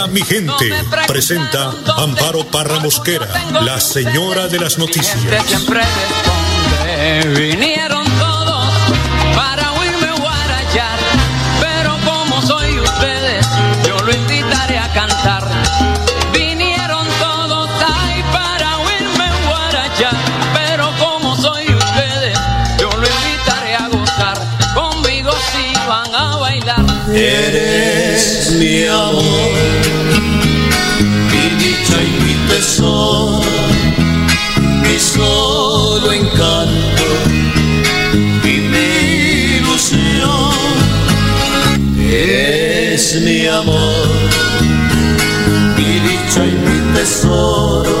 Hola mi gente, presenta Amparo Parra Mosquera, la señora de las noticias. siempre responde. Vinieron todos para oírme guarachar. Pero como soy ustedes, yo lo invitaré a cantar. Vinieron todos ahí para oírme guarachar. Pero como soy ustedes, yo lo invitaré a gozar. Conmigo si van a bailar. Eres mi amor, y mi solo encanto mi ilusión. Es mi amor, mi dicha y mi tesoro,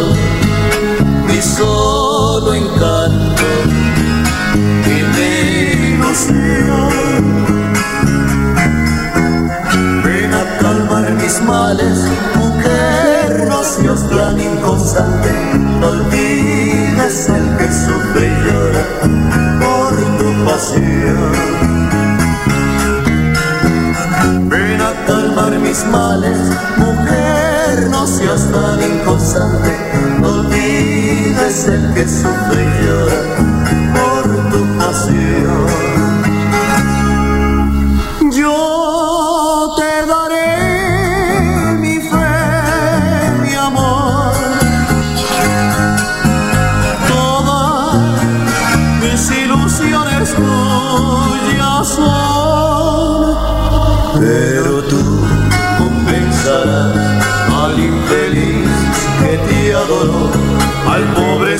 mi solo encanto mi ilusión. Ven a calmar mis males, seas tan inconstante. No olvides el que sufre y llora por tu pasión. Ven a calmar mis males, mujer, no seas tan inconstante. No olvides el que sufre y llora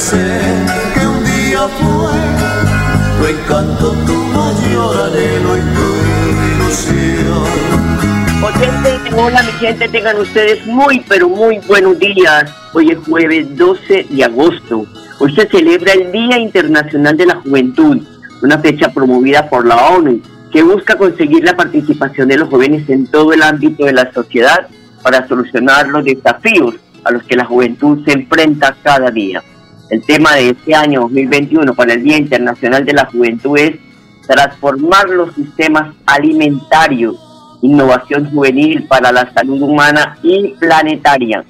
ser que un día fue tu encanto, tu mayor anhelo y tu ilusión. Hola mi gente, tengan ustedes muy pero muy buenos días. Hoy es jueves 12 de agosto. Hoy se celebra el Día Internacional de la Juventud, una fecha promovida por la ONU que busca conseguir la participación de los jóvenes en todo el ámbito de la sociedad para solucionar los desafíos a los que la juventud se enfrenta cada día. El tema de este año 2021 para el Día Internacional de la Juventud es transformar los sistemas alimentarios, innovación juvenil para la salud humana y planetaria,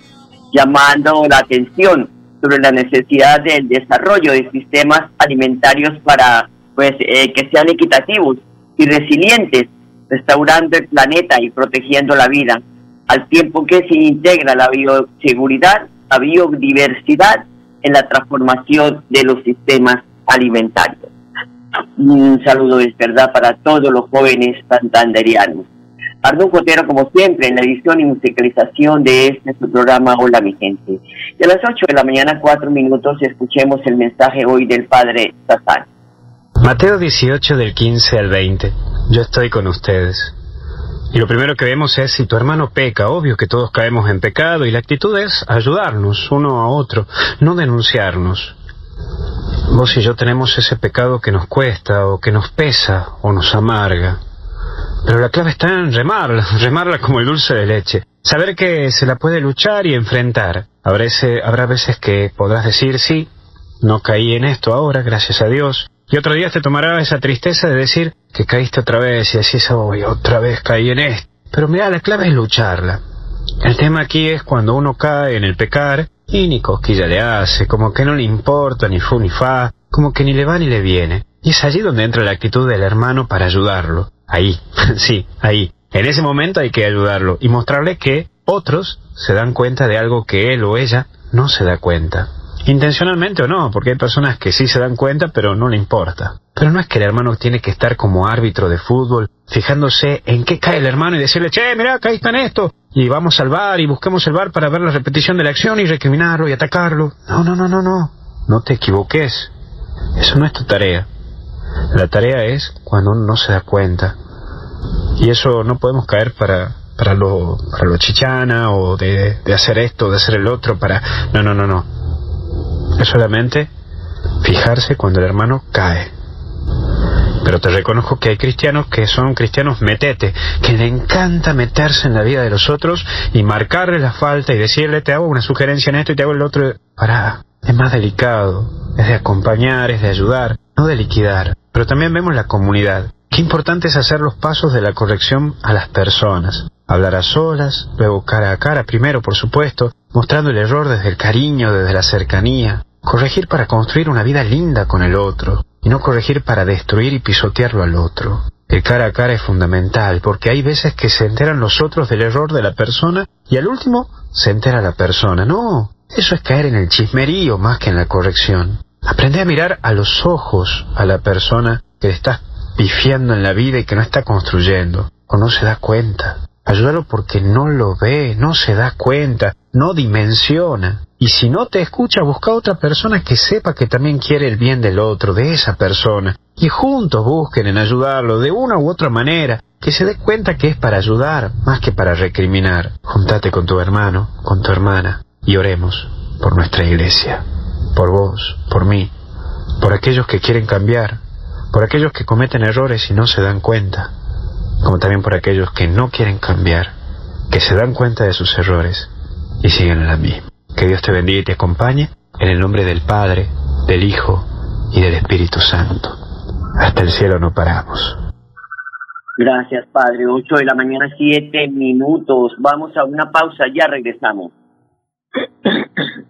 llamando la atención sobre la necesidad del desarrollo de sistemas alimentarios para pues eh, que sean equitativos y resilientes, restaurando el planeta y protegiendo la vida, al tiempo que se integra la bioseguridad, la biodiversidad en la transformación de los sistemas alimentarios. Un saludo es verdad para todos los jóvenes santanderianos. Arnulfo Cotero, como siempre, en la edición y musicalización de este su programa Hola mi gente. Y a las 8 de la mañana, 4 minutos, escuchemos el mensaje hoy del Padre Satán. Mateo 18 del 15 al 20. Yo estoy con ustedes. Y lo primero que vemos es si tu hermano peca, obvio que todos caemos en pecado y la actitud es ayudarnos uno a otro, no denunciarnos. Vos y yo tenemos ese pecado que nos cuesta o que nos pesa o nos amarga. Pero la clave está en remarla, remarla como el dulce de leche. Saber que se la puede luchar y enfrentar. Habrá, habrá veces que podrás decir, sí, no caí en esto ahora, gracias a Dios. Y otro día te tomará esa tristeza de decir que caíste otra vez y decís, hoy otra vez caí en esto. Pero mira, la clave es lucharla. El tema aquí es cuando uno cae en el pecar y ni cosquilla le hace, como que no le importa ni fu ni fa, como que ni le va ni le viene. Y es allí donde entra la actitud del hermano para ayudarlo. Ahí, sí, ahí. En ese momento hay que ayudarlo y mostrarle que otros se dan cuenta de algo que él o ella no se da cuenta. Intencionalmente o no, porque hay personas que sí se dan cuenta pero no le importa. Pero no es que el hermano tiene que estar como árbitro de fútbol, fijándose en qué cae el hermano y decirle, che, mira, caíste en esto, y vamos al bar y busquemos el bar para ver la repetición de la acción y recriminarlo y atacarlo. No, no, no, no, no. No te equivoques. Eso no es tu tarea. La tarea es cuando uno no se da cuenta. Y eso no podemos caer para, para lo, para lo chichana o de, de hacer esto, de hacer el otro, para... No, no, no, no. Es solamente fijarse cuando el hermano cae. Pero te reconozco que hay cristianos que son cristianos metete, que le encanta meterse en la vida de los otros y marcarle la falta y decirle te hago una sugerencia en esto y te hago el otro. Pará, es más delicado, es de acompañar, es de ayudar, no de liquidar. Pero también vemos la comunidad. Qué importante es hacer los pasos de la corrección a las personas. Hablar a solas, luego cara a cara, primero por supuesto, mostrando el error desde el cariño, desde la cercanía. Corregir para construir una vida linda con el otro, y no corregir para destruir y pisotearlo al otro. El cara a cara es fundamental, porque hay veces que se enteran los otros del error de la persona y al último se entera la persona. No, eso es caer en el chismerío más que en la corrección. Aprende a mirar a los ojos a la persona que estás pifiando en la vida y que no está construyendo, o no se da cuenta. Ayúdalo porque no lo ve, no se da cuenta, no dimensiona. Y si no te escucha, busca otra persona que sepa que también quiere el bien del otro, de esa persona. Y juntos busquen en ayudarlo de una u otra manera, que se dé cuenta que es para ayudar más que para recriminar. Juntate con tu hermano, con tu hermana, y oremos por nuestra iglesia, por vos, por mí, por aquellos que quieren cambiar, por aquellos que cometen errores y no se dan cuenta como también por aquellos que no quieren cambiar, que se dan cuenta de sus errores y siguen en la misma. Que Dios te bendiga y te acompañe en el nombre del Padre, del Hijo y del Espíritu Santo. Hasta el cielo no paramos. Gracias, Padre. 8 de la mañana, 7 minutos. Vamos a una pausa, ya regresamos.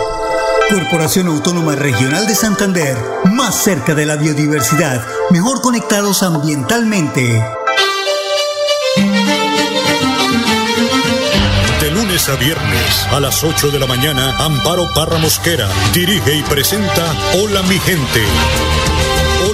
Corporación Autónoma Regional de Santander, más cerca de la biodiversidad, mejor conectados ambientalmente. De lunes a viernes a las 8 de la mañana, Amparo Parra Mosquera dirige y presenta Hola mi gente.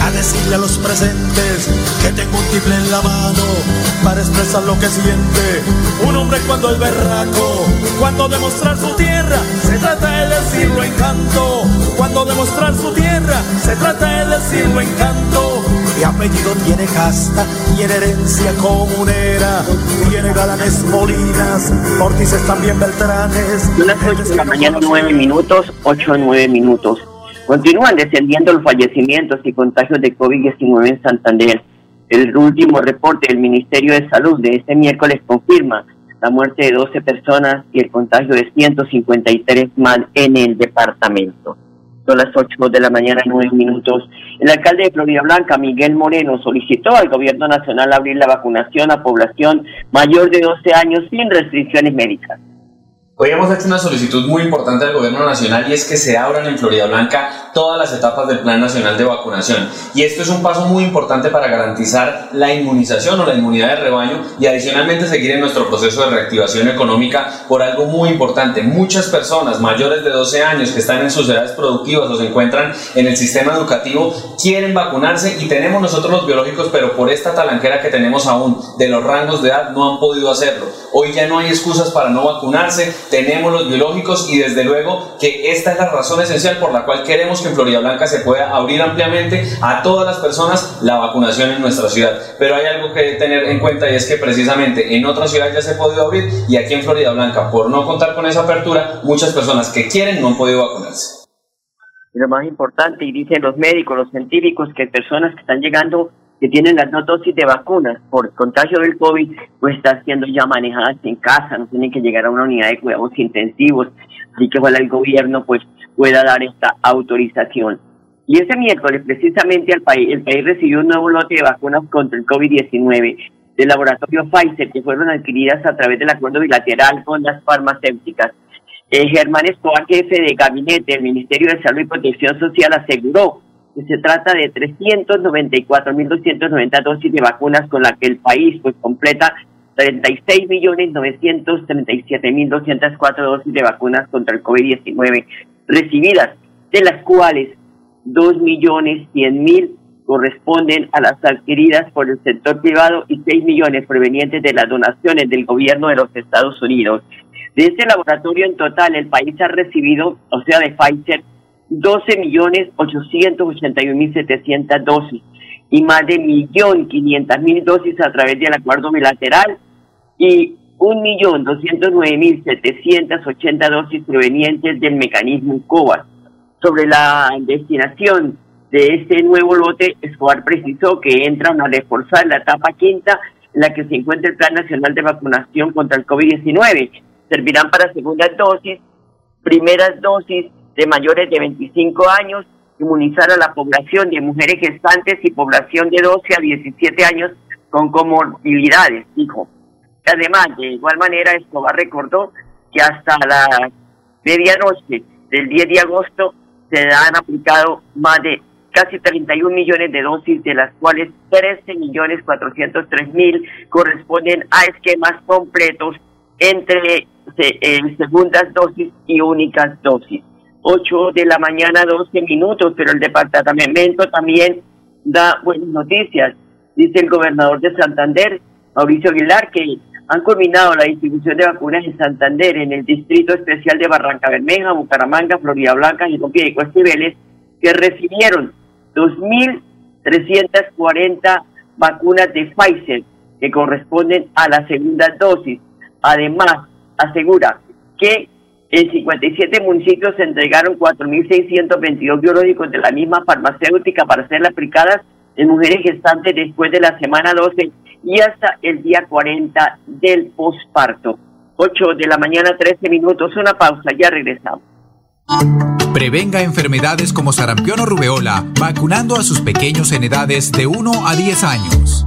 a decirle a los presentes que tengo un tiple en la mano para expresar lo que siente un hombre cuando el berraco, cuando demostrar su tierra se trata de decirlo en canto, cuando demostrar su tierra se trata de decirlo en canto. Mi apellido tiene casta, tiene herencia comunera, tiene galanes molinas, Ortices también Beltranes. Son las 8 de la mañana, 9 minutos, 8 o 9 minutos. Continúan descendiendo los fallecimientos y contagios de COVID-19 en Santander. El último reporte del Ministerio de Salud de este miércoles confirma la muerte de 12 personas y el contagio de 153 más en el departamento. Son las 8 de la mañana, 9 minutos. El alcalde de Florida Blanca, Miguel Moreno, solicitó al gobierno nacional abrir la vacunación a población mayor de 12 años sin restricciones médicas. Hoy hemos hecho una solicitud muy importante al gobierno nacional y es que se abran en Florida Blanca todas las etapas del Plan Nacional de Vacunación. Y esto es un paso muy importante para garantizar la inmunización o la inmunidad de rebaño y adicionalmente seguir en nuestro proceso de reactivación económica por algo muy importante. Muchas personas mayores de 12 años que están en sus edades productivas o se encuentran en el sistema educativo quieren vacunarse y tenemos nosotros los biológicos, pero por esta talanquera que tenemos aún de los rangos de edad no han podido hacerlo. Hoy ya no hay excusas para no vacunarse tenemos los biológicos y desde luego que esta es la razón esencial por la cual queremos que en Florida Blanca se pueda abrir ampliamente a todas las personas la vacunación en nuestra ciudad. Pero hay algo que tener en cuenta y es que precisamente en otras ciudades ya se ha podido abrir y aquí en Florida Blanca, por no contar con esa apertura, muchas personas que quieren no han podido vacunarse. Y lo más importante, y dicen los médicos, los científicos, que personas que están llegando que tienen las dos dosis de vacunas por contagio del COVID, pues están siendo ya manejadas en casa, no tienen que llegar a una unidad de cuidados intensivos, así que ojalá el gobierno pues pueda dar esta autorización. Y ese miércoles, precisamente, el país, el país recibió un nuevo lote de vacunas contra el COVID-19 del laboratorio Pfizer, que fueron adquiridas a través del acuerdo bilateral con las farmacéuticas. Eh, Germán Escobar, jefe de gabinete del Ministerio de Salud y Protección Social, aseguró que se trata de 394.290 dosis de vacunas con la que el país pues completa 36.937.204 dosis de vacunas contra el COVID-19 recibidas, de las cuales 2.100.000 corresponden a las adquiridas por el sector privado y 6 millones provenientes de las donaciones del gobierno de los Estados Unidos. De este laboratorio en total, el país ha recibido, o sea, de Pfizer, 12 millones 881 mil 700 dosis y más de millón 500 mil dosis a través del acuerdo bilateral y un millón 209 mil 780 dosis provenientes del mecanismo COVAX. Sobre la destinación de este nuevo lote, Escobar precisó que entran a reforzar la etapa quinta en la que se encuentra el Plan Nacional de Vacunación contra el COVID-19. Servirán para segundas dosis, primeras dosis de mayores de 25 años, inmunizar a la población de mujeres gestantes y población de 12 a 17 años con comorbilidades, dijo. Además, de igual manera, Escobar recordó que hasta la medianoche del 10 de agosto se han aplicado más de casi 31 millones de dosis, de las cuales 13 millones 403 mil corresponden a esquemas completos entre segundas dosis y únicas dosis. 8 de la mañana, 12 minutos, pero el departamento también da buenas noticias. Dice el gobernador de Santander, Mauricio Aguilar, que han culminado la distribución de vacunas en Santander, en el Distrito Especial de Barranca Bermeja, Bucaramanga, Florida Blanca, y y Cuestibeles, que recibieron 2.340 vacunas de Pfizer que corresponden a la segunda dosis. Además, asegura que en 57 municipios se entregaron 4.622 biológicos de la misma farmacéutica para ser aplicadas en mujeres gestantes después de la semana 12 y hasta el día 40 del posparto. 8 de la mañana, 13 minutos, una pausa, ya regresamos. Prevenga enfermedades como sarampión o rubeola vacunando a sus pequeños en edades de 1 a 10 años.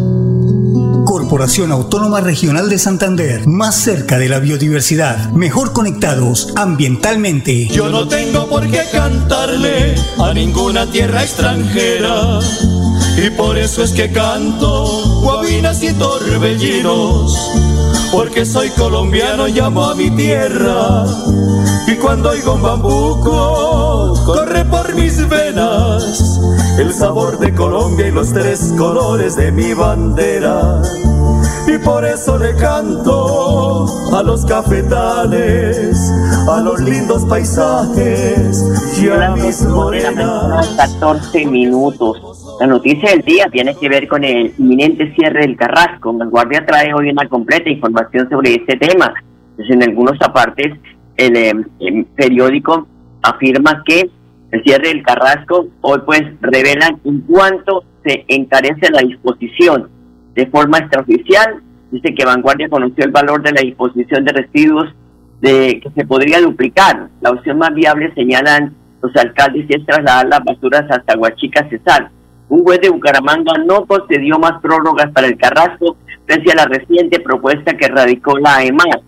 Corporación Autónoma Regional de Santander, más cerca de la biodiversidad, mejor conectados ambientalmente. Yo no tengo por qué cantarle a ninguna tierra extranjera. Y por eso es que canto guabinas y torbellinos, porque soy colombiano y amo a mi tierra. Cuando oigo un bambuco, corre por mis venas el sabor de Colombia y los tres colores de mi bandera y por eso le canto a los cafetales, a los lindos paisajes y a mis morenas. 14 minutos. La noticia del día tiene que ver con el inminente cierre del Carrasco. Vanguardia trae hoy una completa información sobre este tema. Pues en algunos apartes, el, em, el periódico afirma que el cierre del Carrasco hoy pues revelan en cuánto se encarece la disposición de forma extraoficial. Dice que Vanguardia conoció el valor de la disposición de residuos de, que se podría duplicar. La opción más viable señalan los alcaldes es trasladar las basuras hasta Huachica Cesar. Un juez de Bucaramanga no concedió más prórrogas para el Carrasco frente a la reciente propuesta que radicó la EMAR.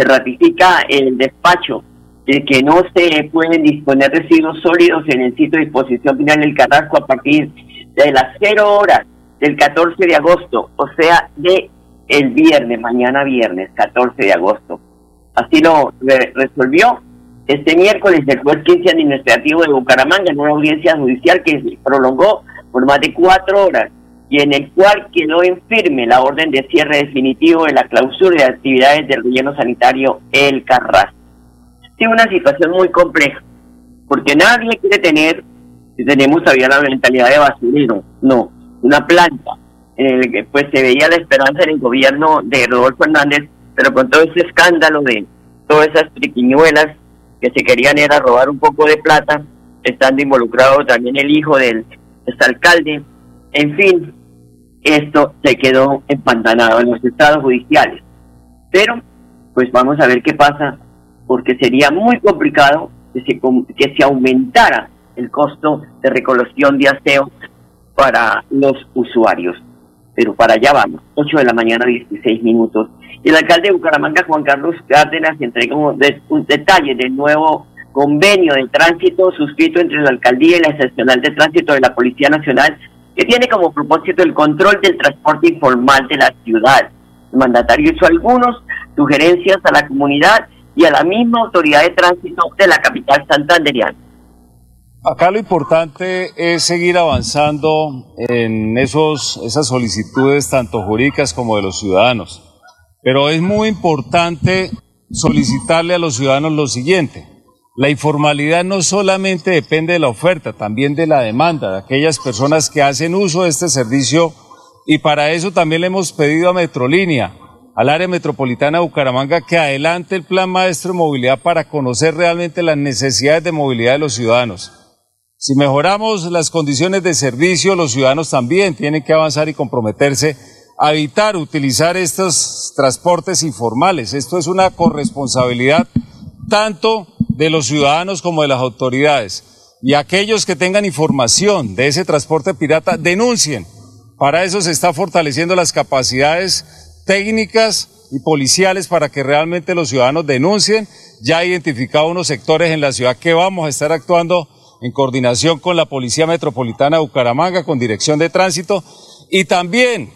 Se ratifica el despacho de que no se pueden disponer residuos sólidos en el sitio de disposición final del Carrasco a partir de las cero horas del 14 de agosto, o sea, de el viernes, mañana viernes, 14 de agosto. Así lo resolvió este miércoles el juez 15 administrativo de Bucaramanga en una audiencia judicial que se prolongó por más de cuatro horas y en el cual quedó en firme la orden de cierre definitivo de la clausura de actividades del relleno sanitario El Carrasco. Tiene una situación muy compleja, porque nadie quiere tener, si tenemos todavía la mentalidad de basurero, no, una planta en el que pues se veía la esperanza en el gobierno de Rodolfo Hernández, pero con todo ese escándalo de todas esas triquiñuelas que se querían era robar un poco de plata, estando involucrado también el hijo del alcalde, en fin, esto se quedó empantanado en los estados judiciales. Pero, pues vamos a ver qué pasa, porque sería muy complicado que se, que se aumentara el costo de recolección de aseo para los usuarios. Pero para allá vamos, 8 de la mañana, 16 minutos. El alcalde de Bucaramanga, Juan Carlos Cárdenas, entregó un detalle del nuevo convenio de tránsito suscrito entre la alcaldía y la seccional de tránsito de la Policía Nacional, que tiene como propósito el control del transporte informal de la ciudad. El mandatario hizo algunas sugerencias a la comunidad y a la misma autoridad de tránsito de la capital santanderiana. Acá lo importante es seguir avanzando en esos, esas solicitudes tanto jurídicas como de los ciudadanos. Pero es muy importante solicitarle a los ciudadanos lo siguiente. La informalidad no solamente depende de la oferta, también de la demanda, de aquellas personas que hacen uso de este servicio y para eso también le hemos pedido a Metrolínea, al área metropolitana de Bucaramanga, que adelante el plan maestro de movilidad para conocer realmente las necesidades de movilidad de los ciudadanos. Si mejoramos las condiciones de servicio, los ciudadanos también tienen que avanzar y comprometerse a evitar utilizar estos transportes informales. Esto es una corresponsabilidad tanto de los ciudadanos como de las autoridades. Y aquellos que tengan información de ese transporte pirata, denuncien. Para eso se está fortaleciendo las capacidades técnicas y policiales para que realmente los ciudadanos denuncien. Ya ha identificado unos sectores en la ciudad que vamos a estar actuando en coordinación con la Policía Metropolitana de Bucaramanga, con Dirección de Tránsito, y también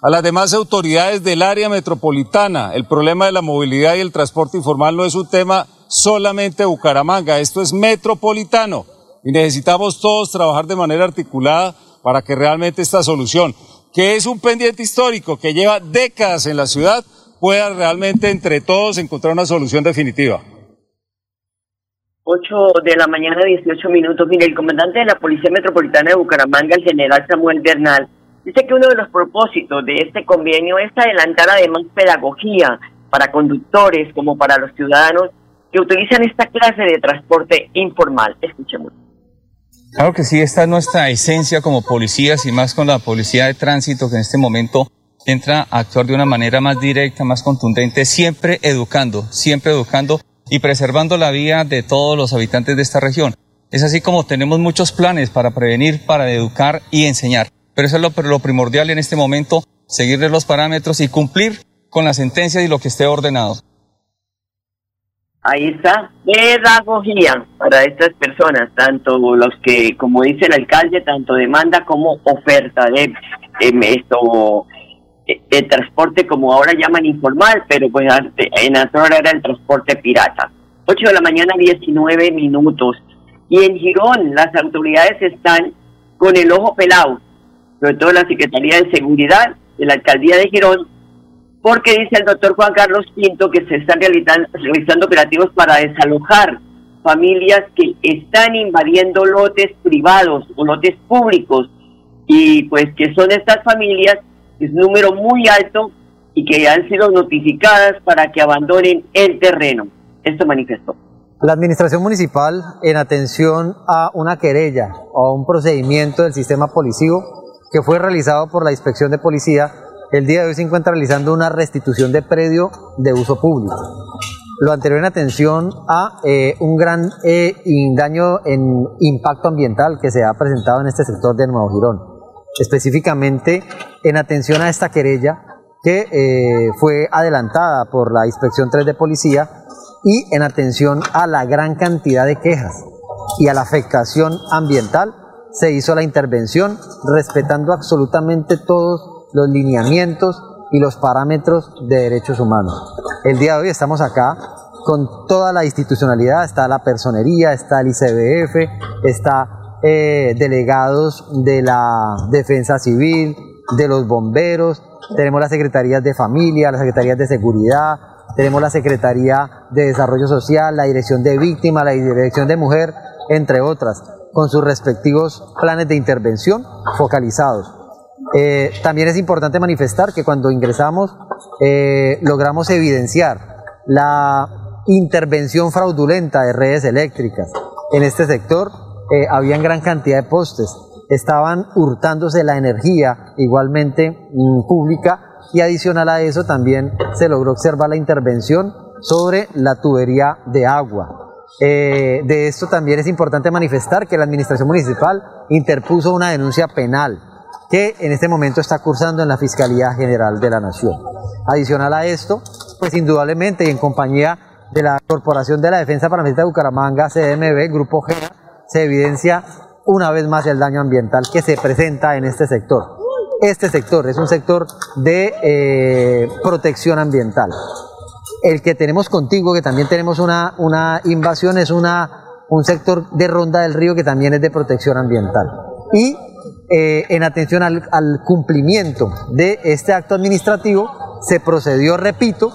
a las demás autoridades del área metropolitana. El problema de la movilidad y el transporte informal no es un tema solamente Bucaramanga, esto es metropolitano y necesitamos todos trabajar de manera articulada para que realmente esta solución, que es un pendiente histórico que lleva décadas en la ciudad, pueda realmente entre todos encontrar una solución definitiva. 8 de la mañana, 18 minutos. Mire, el comandante de la Policía Metropolitana de Bucaramanga, el general Samuel Bernal, dice que uno de los propósitos de este convenio es adelantar además pedagogía para conductores como para los ciudadanos utilizan esta clase de transporte informal. Escuchemos. Claro que sí, esta es nuestra esencia como policías y más con la policía de tránsito que en este momento entra a actuar de una manera más directa, más contundente, siempre educando, siempre educando y preservando la vida de todos los habitantes de esta región. Es así como tenemos muchos planes para prevenir, para educar y enseñar. Pero eso es lo, primordial en este momento, seguirle los parámetros y cumplir con la sentencia y lo que esté ordenado. Ahí está, pedagogía para estas personas, tanto los que, como dice el alcalde, tanto demanda como oferta de, esto de, transporte, como ahora llaman informal, pero pues en Azora era el transporte pirata. 8 de la mañana, 19 minutos. Y en Girón las autoridades están con el ojo pelado, sobre todo la Secretaría de Seguridad de la Alcaldía de Girón, porque dice el doctor Juan Carlos Pinto que se están realizando, operativos para desalojar familias que están invadiendo lotes privados o lotes públicos y pues que son estas familias, es un número muy alto y que han sido notificadas para que abandonen el terreno. Esto manifestó. La administración municipal, en atención a una querella o a un procedimiento del sistema policivo que fue realizado por la inspección de policía, el día de hoy se encuentra realizando una restitución de predio de uso público. Lo anterior en atención a eh, un gran eh, daño en impacto ambiental que se ha presentado en este sector de Nuevo Girón. Específicamente en atención a esta querella que eh, fue adelantada por la Inspección 3 de Policía y en atención a la gran cantidad de quejas y a la afectación ambiental, se hizo la intervención respetando absolutamente todos los lineamientos y los parámetros de derechos humanos. El día de hoy estamos acá con toda la institucionalidad, está la personería, está el ICBF, está eh, delegados de la defensa civil, de los bomberos, tenemos las secretarías de familia, las secretarías de seguridad, tenemos la Secretaría de Desarrollo Social, la Dirección de Víctimas, la Dirección de Mujer, entre otras, con sus respectivos planes de intervención focalizados. Eh, también es importante manifestar que cuando ingresamos eh, logramos evidenciar la intervención fraudulenta de redes eléctricas. En este sector eh, había gran cantidad de postes, estaban hurtándose la energía igualmente mm, pública y adicional a eso también se logró observar la intervención sobre la tubería de agua. Eh, de esto también es importante manifestar que la Administración Municipal interpuso una denuncia penal que en este momento está cursando en la Fiscalía General de la Nación. Adicional a esto, pues indudablemente y en compañía de la Corporación de la Defensa Paramilitar de Bucaramanga, CDMB, Grupo GENA, se evidencia una vez más el daño ambiental que se presenta en este sector. Este sector es un sector de eh, protección ambiental. El que tenemos contigo, que también tenemos una, una invasión, es una, un sector de ronda del río que también es de protección ambiental. Y eh, en atención al, cumplimiento de este acto administrativo, se procedió, repito,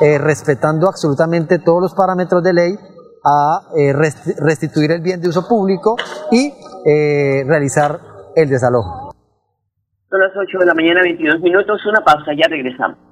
eh, respetando absolutamente todos los parámetros de ley, a restituir el bien de uso público y realizar el desalojo. Son las 8 de la mañana, 22 minutos. Una pausa, ya regresamos.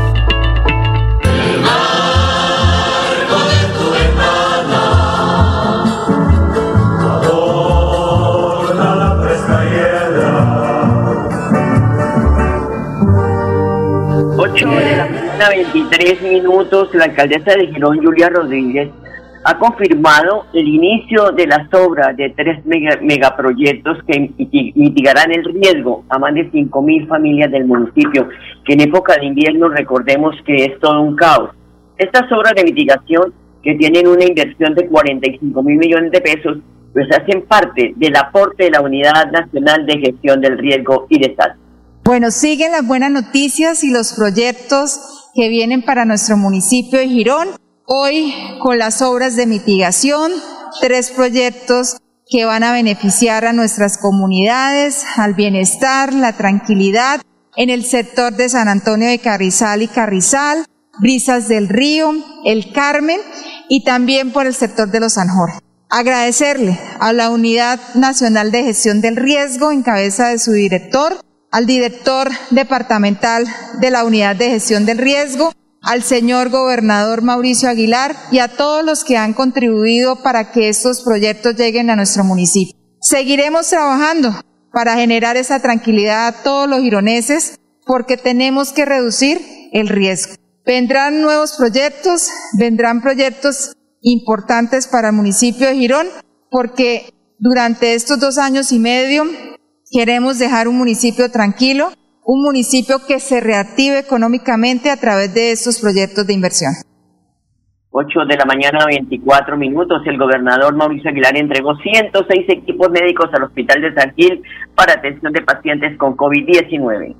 Mañana, 23 minutos, la alcaldesa de Girón, Julia Rodríguez, ha confirmado el inicio de las obras de tres megaproyectos que mitigarán el riesgo a más de 5.000 familias del municipio, que en época de invierno recordemos que es todo un caos. Estas obras de mitigación, que tienen una inversión de 45 mil millones de pesos, pues hacen parte del aporte de la Unidad Nacional de Gestión del Riesgo y Desastre. Bueno, siguen las buenas noticias y los proyectos que vienen para nuestro municipio de Girón. Hoy con las obras de mitigación, tres proyectos que van a beneficiar a nuestras comunidades, al bienestar, la tranquilidad en el sector de San Antonio de Carrizal y Carrizal, Brisas del Río, El Carmen y también por el sector de los Sanjor. Agradecerle a la Unidad Nacional de Gestión del Riesgo en cabeza de su director, al director departamental de la Unidad de Gestión del Riesgo, al señor gobernador Mauricio Aguilar y a todos los que han contribuido para que estos proyectos lleguen a nuestro municipio. Seguiremos trabajando para generar esa tranquilidad a todos los gironeses porque tenemos que reducir el riesgo. Vendrán nuevos proyectos, vendrán proyectos importantes para el municipio de Girón porque durante estos dos años y medio Queremos dejar un municipio tranquilo, un municipio que se reactive económicamente a través de estos proyectos de inversión. 8 de la mañana, 24 minutos. El gobernador Mauricio Aguilar entregó 106 equipos médicos al Hospital de San Gil para atención de pacientes con COVID-19.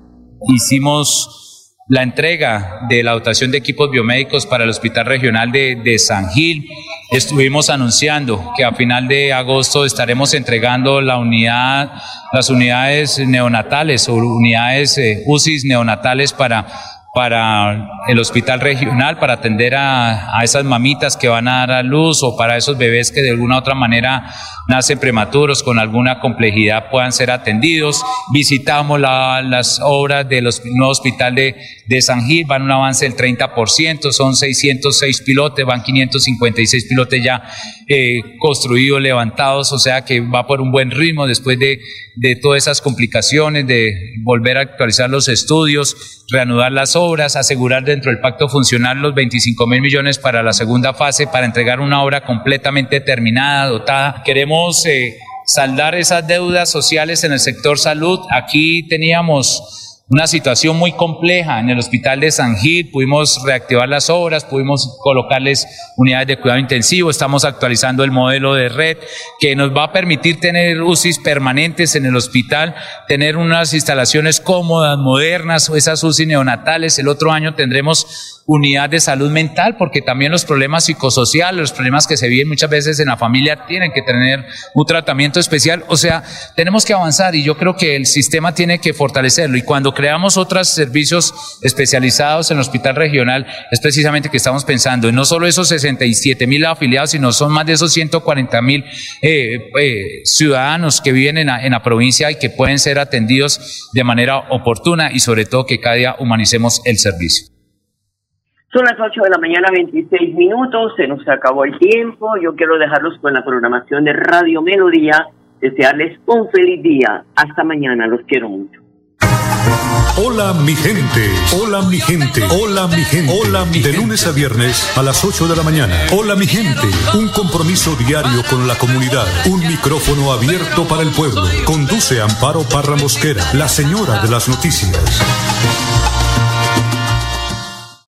Hicimos la entrega de la dotación de equipos biomédicos para el Hospital Regional de, San Gil. Estuvimos anunciando que a final de agosto estaremos entregando la unidad, las unidades neonatales o unidades eh, UCIs neonatales para para el hospital regional, para atender a, a, esas mamitas que van a dar a luz o para esos bebés que de alguna u otra manera nacen prematuros con alguna complejidad puedan ser atendidos. Visitamos las obras del nuevo hospital de, de San Gil, van un avance del 30%, son 606 pilotes, van 556 pilotes ya eh, construidos, levantados, o sea que va por un buen ritmo después de, de todas esas complicaciones, de volver a actualizar los estudios, reanudar las obras, asegurar dentro del pacto funcional los 25 mil millones para la segunda fase, para entregar una obra completamente terminada, dotada. Queremos eh, saldar esas deudas sociales en el sector salud. Aquí teníamos una situación muy compleja en el hospital de San Gil, pudimos reactivar las obras, pudimos colocarles unidades de cuidado intensivo, estamos actualizando el modelo de red que nos va a permitir tener UCIs permanentes en el hospital, tener unas instalaciones cómodas, modernas, esas UCI neonatales, el otro año tendremos unidad de salud mental, porque también los problemas psicosociales, los problemas que se viven muchas veces en la familia tienen que tener un tratamiento especial. O sea, tenemos que avanzar y yo creo que el sistema tiene que fortalecerlo. Y cuando creamos otros servicios especializados en el hospital regional, es precisamente que estamos pensando en no solo esos 67 mil afiliados, sino son más de esos 140 mil eh, eh, ciudadanos que viven en la, en la provincia y que pueden ser atendidos de manera oportuna y sobre todo que cada día humanicemos el servicio. Son las 8 de la mañana, 26 minutos, se nos acabó el tiempo. Yo quiero dejarlos con la programación de Radio Melodía, desearles un feliz día. Hasta mañana, los quiero mucho. Hola mi gente, hola mi gente, hola mi gente, hola mi De lunes a viernes a las 8 de la mañana. Hola mi gente, un compromiso diario con la comunidad, un micrófono abierto para el pueblo. Conduce Amparo Parra Mosquera, la señora de las noticias.